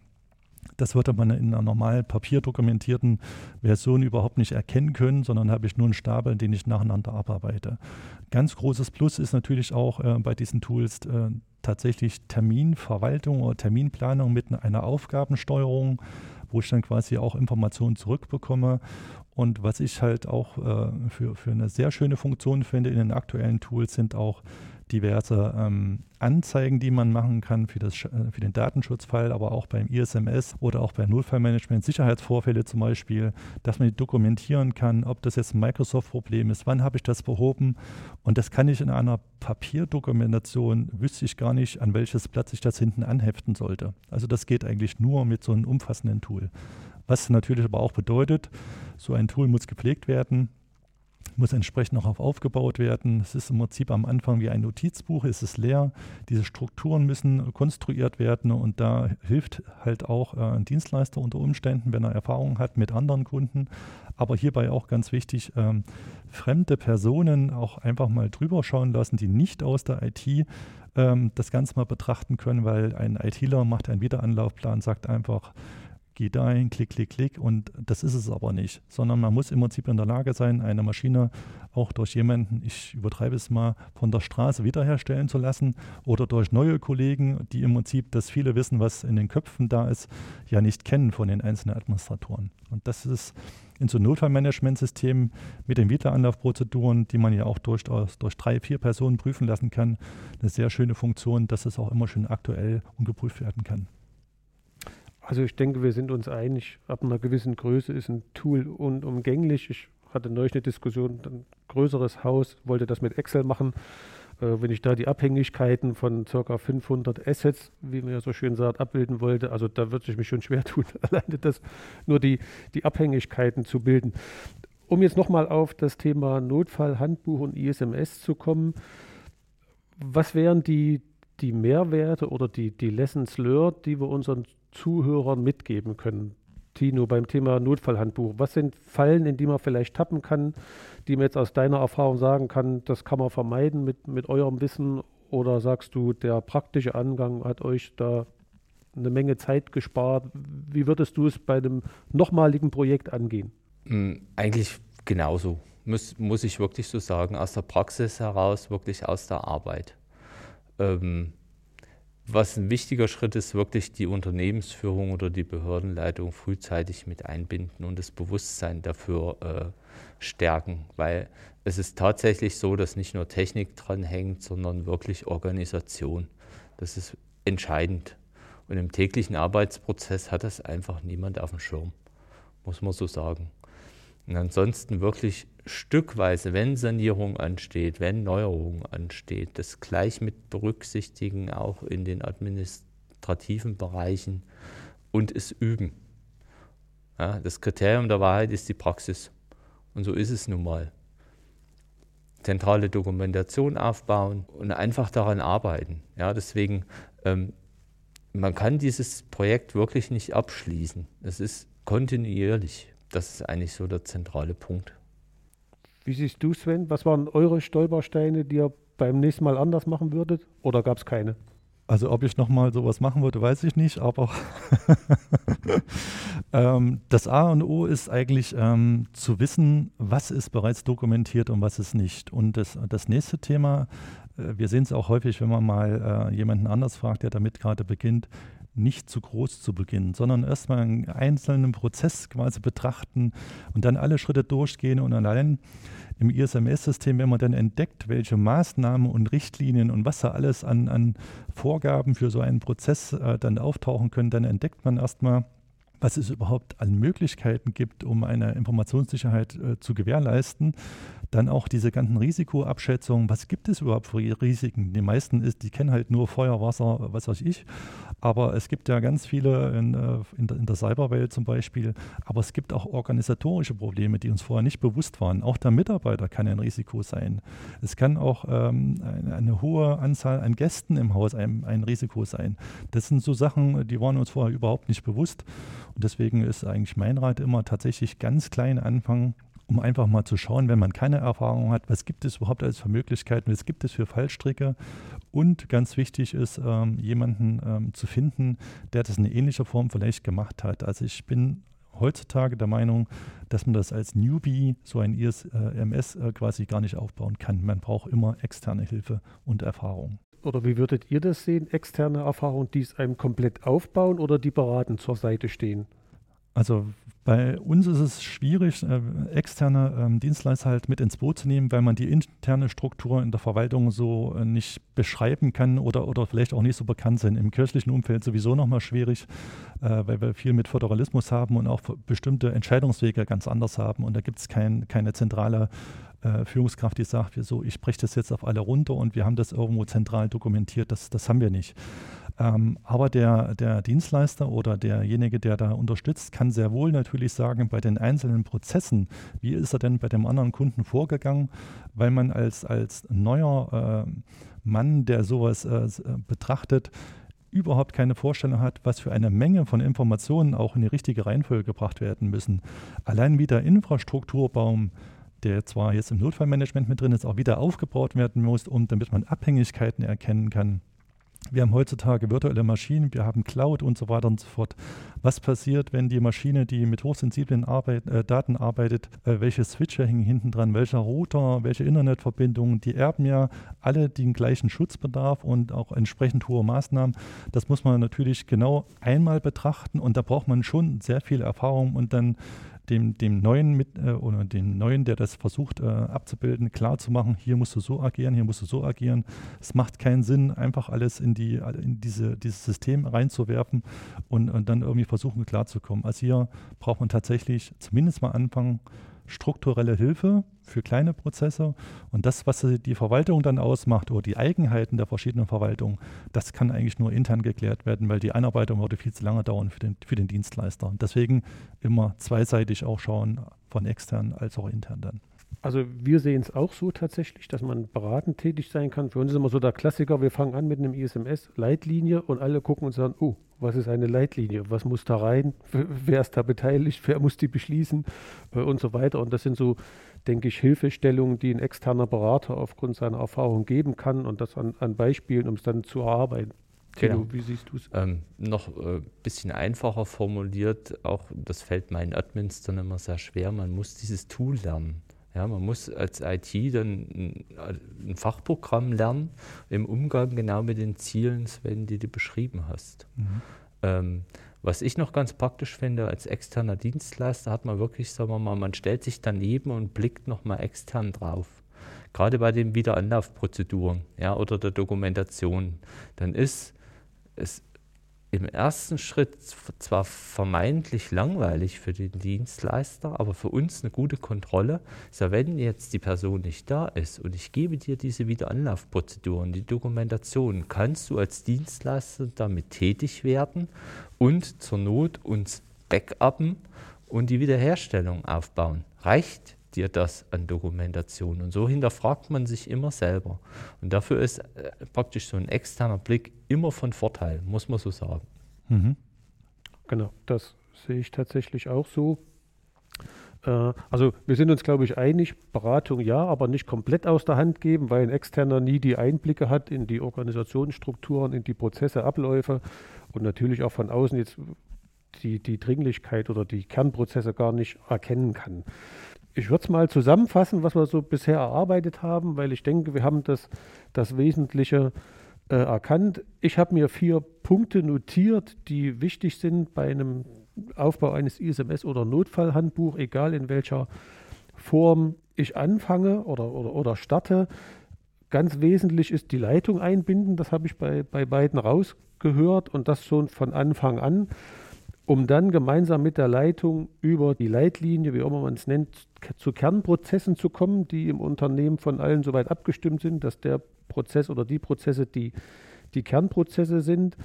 Speaker 3: Das würde man in einer normal papierdokumentierten Version überhaupt nicht erkennen können, sondern habe ich nur einen Stapel, den ich nacheinander abarbeite. Ganz großes Plus ist natürlich auch äh, bei diesen Tools äh, tatsächlich Terminverwaltung oder Terminplanung mit einer Aufgabensteuerung, wo ich dann quasi auch Informationen zurückbekomme. Und was ich halt auch äh, für, für eine sehr schöne Funktion finde in den aktuellen Tools sind auch diverse ähm, Anzeigen, die man machen kann für, das, äh, für den Datenschutzfall, aber auch beim ISMS oder auch beim Notfallmanagement, Sicherheitsvorfälle zum Beispiel, dass man die dokumentieren kann, ob das jetzt ein Microsoft-Problem ist, wann habe ich das behoben. Und das kann ich in einer Papierdokumentation, wüsste ich gar nicht, an welches Platz ich das hinten anheften sollte. Also das geht eigentlich nur mit so einem umfassenden Tool. Was natürlich aber auch bedeutet, so ein Tool muss gepflegt werden, muss entsprechend noch auf aufgebaut werden. Es ist im Prinzip am Anfang wie ein Notizbuch, es ist leer. Diese Strukturen müssen konstruiert werden und da hilft halt auch äh, ein Dienstleister unter Umständen, wenn er Erfahrung hat mit anderen Kunden. Aber hierbei auch ganz wichtig, ähm, fremde Personen auch einfach mal drüber schauen lassen, die nicht aus der IT ähm, das Ganze mal betrachten können, weil ein ITler macht einen Wiederanlaufplan, sagt einfach, geh dahin, klick, klick, klick und das ist es aber nicht, sondern man muss im Prinzip in der Lage sein, eine Maschine auch durch jemanden, ich übertreibe es mal, von der Straße wiederherstellen zu lassen oder durch neue Kollegen, die im Prinzip das viele Wissen, was in den Köpfen da ist, ja nicht kennen von den einzelnen Administratoren. Und das ist in so Notfallmanagementsystemen mit den Wiederanlaufprozeduren, die man ja auch durchaus durch drei, vier Personen prüfen lassen kann, eine sehr schöne Funktion, dass es auch immer schön aktuell und geprüft werden kann.
Speaker 2: Also ich denke, wir sind uns einig, ab einer gewissen Größe ist ein Tool unumgänglich. Ich hatte neulich eine Diskussion, ein größeres Haus wollte das mit Excel machen. Äh, wenn ich da die Abhängigkeiten von ca. 500 Assets, wie man ja so schön sagt, abbilden wollte, also da würde ich mich schon schwer tun, [laughs] alleine das, nur die, die Abhängigkeiten zu bilden. Um jetzt nochmal auf das Thema Notfallhandbuch und ISMS zu kommen, was wären die, die Mehrwerte oder die, die Lessons learned, die wir unseren Zuhörern mitgeben können? Tino, beim Thema Notfallhandbuch. Was sind Fallen, in die man vielleicht tappen kann, die man jetzt aus deiner Erfahrung sagen kann, das kann man vermeiden mit, mit eurem Wissen? Oder sagst du, der praktische Angang hat euch da eine Menge Zeit gespart? Wie würdest du es bei einem nochmaligen Projekt angehen?
Speaker 1: Hm, eigentlich genauso, muss, muss ich wirklich so sagen, aus der Praxis heraus, wirklich aus der Arbeit. Ähm, was ein wichtiger Schritt ist, wirklich die Unternehmensführung oder die Behördenleitung frühzeitig mit einbinden und das Bewusstsein dafür äh, stärken, weil es ist tatsächlich so, dass nicht nur Technik dran hängt, sondern wirklich Organisation. Das ist entscheidend. Und im täglichen Arbeitsprozess hat das einfach niemand auf dem Schirm, muss man so sagen. Und ansonsten wirklich stückweise, wenn Sanierung ansteht, wenn Neuerung ansteht, das gleich mit berücksichtigen, auch in den administrativen Bereichen und es üben. Ja, das Kriterium der Wahrheit ist die Praxis. Und so ist es nun mal. Zentrale Dokumentation aufbauen und einfach daran arbeiten. Ja, deswegen, ähm, man kann dieses Projekt wirklich nicht abschließen. Es ist kontinuierlich das ist eigentlich so der zentrale Punkt.
Speaker 2: Wie siehst du, Sven? Was waren eure Stolpersteine, die ihr beim nächsten Mal anders machen würdet? Oder gab es keine?
Speaker 3: Also ob ich nochmal sowas machen würde, weiß ich nicht, aber [laughs] ähm, das A und O ist eigentlich ähm, zu wissen, was ist bereits dokumentiert und was ist nicht. Und das, das nächste Thema, wir sehen es auch häufig, wenn man mal äh, jemanden anders fragt, der damit gerade beginnt, nicht zu groß zu beginnen, sondern erstmal einen einzelnen Prozess quasi betrachten und dann alle Schritte durchgehen und allein im ISMS-System, wenn man dann entdeckt, welche Maßnahmen und Richtlinien und was da alles an, an Vorgaben für so einen Prozess äh, dann auftauchen können, dann entdeckt man erstmal, was es überhaupt an Möglichkeiten gibt, um eine Informationssicherheit äh, zu gewährleisten. Dann auch diese ganzen Risikoabschätzungen. Was gibt es überhaupt für Risiken? Die meisten ist, die kennen halt nur Feuer, Wasser, was weiß ich. Aber es gibt ja ganz viele in, äh, in, der, in der Cyberwelt zum Beispiel. Aber es gibt auch organisatorische Probleme, die uns vorher nicht bewusst waren. Auch der Mitarbeiter kann ein Risiko sein. Es kann auch ähm, eine, eine, hohe Anzahl an Gästen im Haus ein, ein Risiko sein. Das sind so Sachen, die waren uns vorher überhaupt nicht bewusst. Deswegen ist eigentlich mein Rat immer tatsächlich ganz klein anfangen, um einfach mal zu schauen, wenn man keine Erfahrung hat, was gibt es überhaupt alles für Möglichkeiten, was gibt es für Fallstricke und ganz wichtig ist, ähm, jemanden ähm, zu finden, der das in ähnlicher Form vielleicht gemacht hat. Also ich bin heutzutage der Meinung, dass man das als Newbie, so ein ISMS äh, quasi gar nicht aufbauen kann. Man braucht immer externe Hilfe und Erfahrung.
Speaker 2: Oder wie würdet ihr das sehen, externe Erfahrung, die es einem komplett aufbauen oder die beraten zur Seite stehen?
Speaker 3: Also bei uns ist es schwierig, äh, externe ähm, Dienstleister halt mit ins Boot zu nehmen, weil man die interne Struktur in der Verwaltung so äh, nicht beschreiben kann oder, oder vielleicht auch nicht so bekannt sind. Im kirchlichen Umfeld sowieso nochmal schwierig, äh, weil wir viel mit Föderalismus haben und auch bestimmte Entscheidungswege ganz anders haben. Und da gibt es kein, keine zentrale äh, Führungskraft, die sagt, so, ich breche das jetzt auf alle runter und wir haben das irgendwo zentral dokumentiert. Das, das haben wir nicht. Ähm, aber der, der Dienstleister oder derjenige, der da unterstützt, kann sehr wohl natürlich sagen, bei den einzelnen Prozessen, wie ist er denn bei dem anderen Kunden vorgegangen, weil man als, als neuer äh, Mann, der sowas äh, äh, betrachtet, überhaupt keine Vorstellung hat, was für eine Menge von Informationen auch in die richtige Reihenfolge gebracht werden müssen. Allein wie der Infrastrukturbaum der zwar jetzt im Notfallmanagement mit drin ist, auch wieder aufgebaut werden muss, um, damit man Abhängigkeiten erkennen kann. Wir haben heutzutage virtuelle Maschinen, wir haben Cloud und so weiter und so fort. Was passiert, wenn die Maschine, die mit hochsensiblen Arbeit, äh, Daten arbeitet, äh, welche Switcher hängen hinten dran, welcher Router, welche Internetverbindungen, die erben ja alle den gleichen Schutzbedarf und auch entsprechend hohe Maßnahmen. Das muss man natürlich genau einmal betrachten und da braucht man schon sehr viel Erfahrung und dann dem, dem Neuen mit äh, oder dem Neuen, der das versucht äh, abzubilden, klar zu machen, hier musst du so agieren, hier musst du so agieren. Es macht keinen Sinn, einfach alles in, die, in diese, dieses System reinzuwerfen und, und dann irgendwie versuchen klarzukommen. Also hier braucht man tatsächlich zumindest mal anfangen, strukturelle Hilfe für kleine Prozesse. Und das, was die Verwaltung dann ausmacht oder die Eigenheiten der verschiedenen Verwaltungen, das kann eigentlich nur intern geklärt werden, weil die Einarbeitung würde viel zu lange dauern für den, für den Dienstleister. Und deswegen immer zweiseitig auch schauen, von extern als auch intern dann.
Speaker 2: Also wir sehen es auch so tatsächlich, dass man beratend tätig sein kann. Für uns ist immer so der Klassiker, wir fangen an mit einem ISMS, Leitlinie und alle gucken und sagen, oh, was ist eine Leitlinie? Was muss da rein? Wer ist da beteiligt? Wer muss die beschließen? Äh, und so weiter. Und das sind so, denke ich, Hilfestellungen, die ein externer Berater aufgrund seiner Erfahrung geben kann und das an, an Beispielen, um es dann zu erarbeiten.
Speaker 1: Genau. wie siehst du es? Ähm, noch ein äh, bisschen einfacher formuliert, auch das fällt meinen Admins dann immer sehr schwer, man muss dieses Tool lernen. Ja, man muss als IT dann ein, ein, Fachprogramm lernen im Umgang genau mit den Zielen, Sven, die du beschrieben hast. Mhm. Ähm, was ich noch ganz praktisch finde, als externer Dienstleister hat man wirklich, sagen wir mal, man stellt sich daneben und blickt nochmal extern drauf. Gerade bei den Wiederanlaufprozeduren ja, oder der Dokumentation, dann ist es im ersten Schritt zwar vermeintlich langweilig für den Dienstleister, aber für uns eine gute Kontrolle. So, wenn jetzt die Person nicht da ist und ich gebe dir diese Wiederanlaufprozeduren, die Dokumentation, kannst du als Dienstleister damit tätig werden und zur Not uns backuppen und die Wiederherstellung aufbauen. Reicht dir das an Dokumentation? Und so hinterfragt man sich immer selber. Und dafür ist äh, praktisch so ein externer Blick immer von Vorteil, muss man so sagen. Mhm.
Speaker 2: Genau, das sehe ich tatsächlich auch so. Äh, also wir sind uns, glaube ich, einig, Beratung ja, aber nicht komplett aus der Hand geben, weil ein externer nie die Einblicke hat in die Organisationsstrukturen, in die Prozesse, Abläufe und natürlich auch von außen jetzt die, die Dringlichkeit oder die Kernprozesse gar nicht erkennen kann. Ich würde es mal zusammenfassen, was wir so bisher erarbeitet haben, weil ich denke, wir haben das, das Wesentliche äh, erkannt. Ich habe mir vier Punkte notiert, die wichtig sind bei einem Aufbau eines ISMS oder Notfallhandbuch, egal in welcher Form ich anfange oder, oder, oder starte. Ganz wesentlich ist die Leitung einbinden, das habe ich bei, bei beiden rausgehört und das schon von Anfang an um dann gemeinsam mit der Leitung über die Leitlinie, wie immer man es nennt, zu Kernprozessen zu kommen, die im Unternehmen von allen soweit abgestimmt sind, dass der Prozess oder die Prozesse die, die Kernprozesse sind.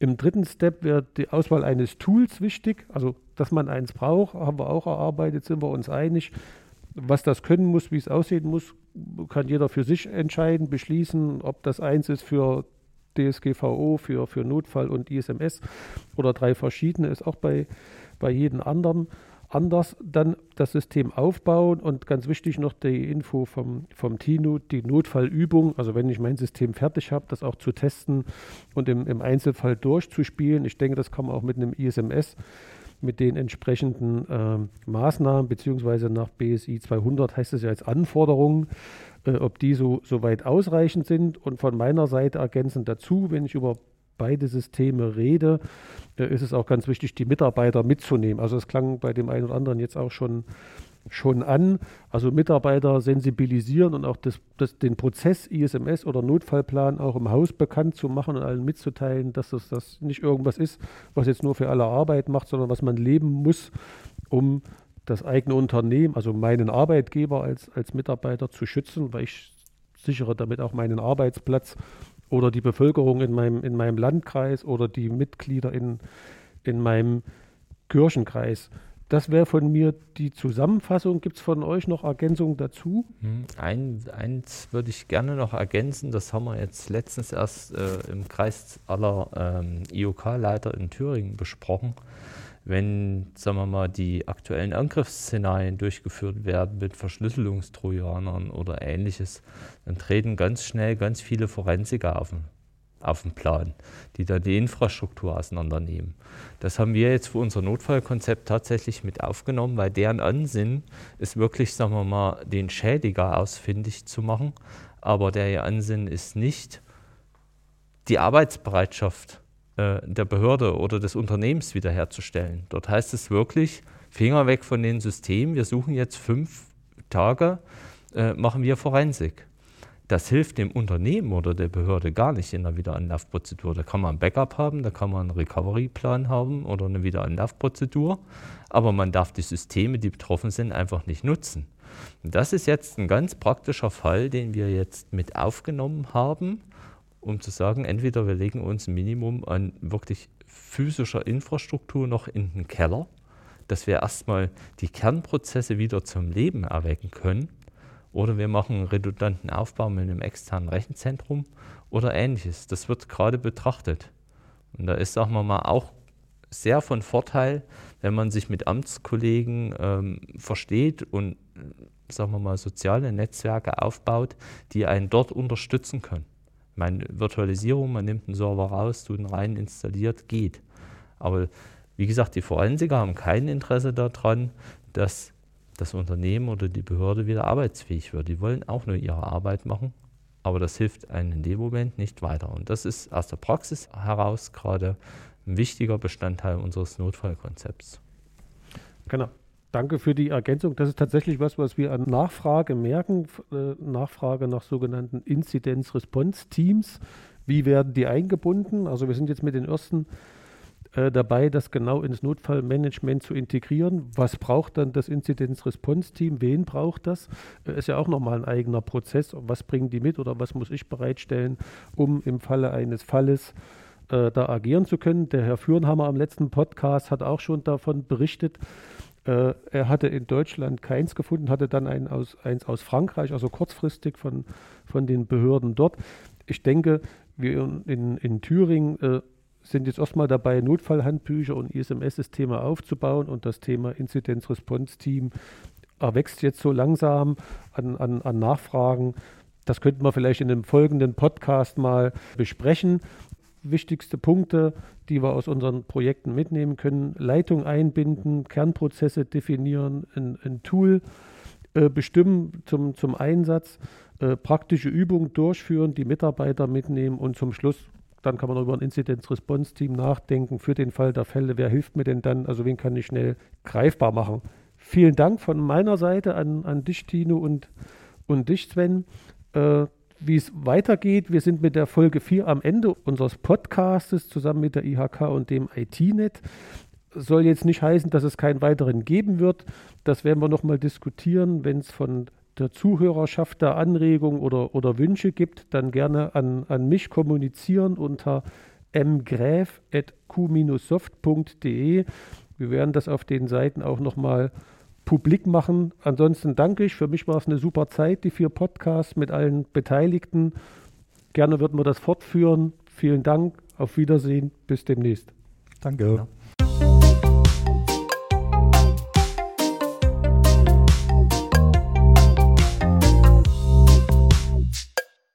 Speaker 2: Im dritten Step wird die Auswahl eines Tools wichtig, also dass man eins braucht, haben wir auch erarbeitet, sind wir uns einig. Was das können muss, wie es aussehen muss, kann jeder für sich entscheiden, beschließen, ob das eins ist für DSGVO, für, für Notfall und ISMS oder drei verschiedene, ist auch bei, bei jedem anderen anders dann das System aufbauen und ganz wichtig noch die Info vom, vom Tino, die Notfallübung, also wenn ich mein System fertig habe, das auch zu testen und im, im Einzelfall durchzuspielen. Ich denke, das kann man auch mit einem ISMS mit den entsprechenden äh, Maßnahmen, beziehungsweise nach BSI 200 heißt es ja als Anforderungen, äh, ob die so, so weit ausreichend sind. Und von meiner Seite ergänzend dazu, wenn ich über beide Systeme rede, äh, ist es auch ganz wichtig, die Mitarbeiter mitzunehmen. Also es klang bei dem einen oder anderen jetzt auch schon schon an. Also Mitarbeiter sensibilisieren und auch das, das, den Prozess ISMS oder Notfallplan auch im Haus bekannt zu machen und allen mitzuteilen, dass das, das nicht irgendwas ist, was jetzt nur für alle Arbeit macht, sondern was man leben muss, um das eigene Unternehmen, also meinen Arbeitgeber als, als Mitarbeiter zu schützen, weil ich sichere damit auch meinen Arbeitsplatz oder die Bevölkerung in meinem, in meinem Landkreis oder die Mitglieder in, in meinem Kirchenkreis. Das wäre von mir die Zusammenfassung. Gibt es von euch noch Ergänzungen dazu?
Speaker 1: Hm, ein, eins würde ich gerne noch ergänzen. Das haben wir jetzt letztens erst äh, im Kreis aller ähm, IOK-Leiter in Thüringen besprochen. Wenn, sagen wir mal, die aktuellen Angriffsszenarien durchgeführt werden mit Verschlüsselungstrojanern oder ähnliches, dann treten ganz schnell ganz viele Forensiker auf den auf dem Plan, die dann die Infrastruktur auseinandernehmen. Das haben wir jetzt für unser Notfallkonzept tatsächlich mit aufgenommen, weil deren Ansinnen ist wirklich, sagen wir mal, den Schädiger ausfindig zu machen, aber der Ansinnen ist nicht, die Arbeitsbereitschaft äh, der Behörde oder des Unternehmens wiederherzustellen. Dort heißt es wirklich, Finger weg von den Systemen, wir suchen jetzt fünf Tage, äh, machen wir Forensik. Das hilft dem Unternehmen oder der Behörde gar nicht in der Wiederanlaufprozedur. Da kann man ein Backup haben, da kann man einen Recovery-Plan haben oder eine Wiederanlaufprozedur, aber man darf die Systeme, die betroffen sind, einfach nicht nutzen. Und das ist jetzt ein ganz praktischer Fall, den wir jetzt mit aufgenommen haben, um zu sagen, entweder wir legen uns ein Minimum an wirklich physischer Infrastruktur noch in den Keller, dass wir erstmal die Kernprozesse wieder zum Leben erwecken können oder wir machen einen redundanten Aufbau mit einem externen Rechenzentrum oder ähnliches. Das wird gerade betrachtet. Und da ist, sagen wir mal, auch sehr von Vorteil, wenn man sich mit Amtskollegen ähm, versteht und, sagen wir mal, soziale Netzwerke aufbaut, die einen dort unterstützen können. Meine Virtualisierung, man nimmt einen Server raus, tut ihn rein, installiert, geht. Aber wie gesagt, die Forensiker haben kein Interesse daran, dass das Unternehmen oder die Behörde wieder arbeitsfähig wird. Die wollen auch nur ihre Arbeit machen, aber das hilft einem in dem Moment nicht weiter. Und das ist aus der Praxis heraus gerade ein wichtiger Bestandteil unseres Notfallkonzepts.
Speaker 2: Genau. Danke für die Ergänzung. Das ist tatsächlich was, was wir an Nachfrage merken. Äh, Nachfrage nach sogenannten Inzidenz-Response-Teams. Wie werden die eingebunden? Also wir sind jetzt mit den ersten äh, dabei, das genau ins Notfallmanagement zu integrieren. Was braucht dann das Inzidenz-Response-Team? Wen braucht das? Äh, ist ja auch nochmal ein eigener Prozess. Was bringen die mit oder was muss ich bereitstellen, um im Falle eines Falles äh, da agieren zu können? Der Herr Fürnhammer am letzten Podcast hat auch schon davon berichtet. Äh, er hatte in Deutschland keins gefunden, hatte dann ein aus, eins aus Frankreich, also kurzfristig von, von den Behörden dort. Ich denke, wir in, in Thüringen äh, sind jetzt erstmal dabei, Notfallhandbücher und ISMS-Systeme aufzubauen und das Thema Inzidenz-Response-Team erwächst jetzt so langsam an, an, an Nachfragen. Das könnten wir vielleicht in einem folgenden Podcast mal besprechen. Wichtigste Punkte, die wir aus unseren Projekten mitnehmen können: Leitung einbinden, Kernprozesse definieren, ein, ein Tool äh, bestimmen zum, zum Einsatz, äh, praktische Übungen durchführen, die Mitarbeiter mitnehmen und zum Schluss dann kann man über ein Incident-Response-Team nachdenken für den Fall der Fälle. Wer hilft mir denn dann? Also wen kann ich schnell greifbar machen? Vielen Dank von meiner Seite an, an dich, Tino, und, und dich, Sven. Äh, wie es weitergeht, wir sind mit der Folge 4 am Ende unseres Podcastes zusammen mit der IHK und dem IT-Net. soll jetzt nicht heißen, dass es keinen weiteren geben wird. Das werden wir nochmal diskutieren. Wenn es von der Zuhörerschaft da Anregungen oder, oder Wünsche gibt, dann gerne an, an mich kommunizieren unter mgräf.q-soft.de. Wir werden das auf den Seiten auch nochmal publik machen. Ansonsten danke ich. Für mich war es eine super Zeit, die vier Podcasts mit allen Beteiligten. Gerne würden wir das fortführen. Vielen Dank. Auf Wiedersehen. Bis demnächst.
Speaker 3: Danke. Ja.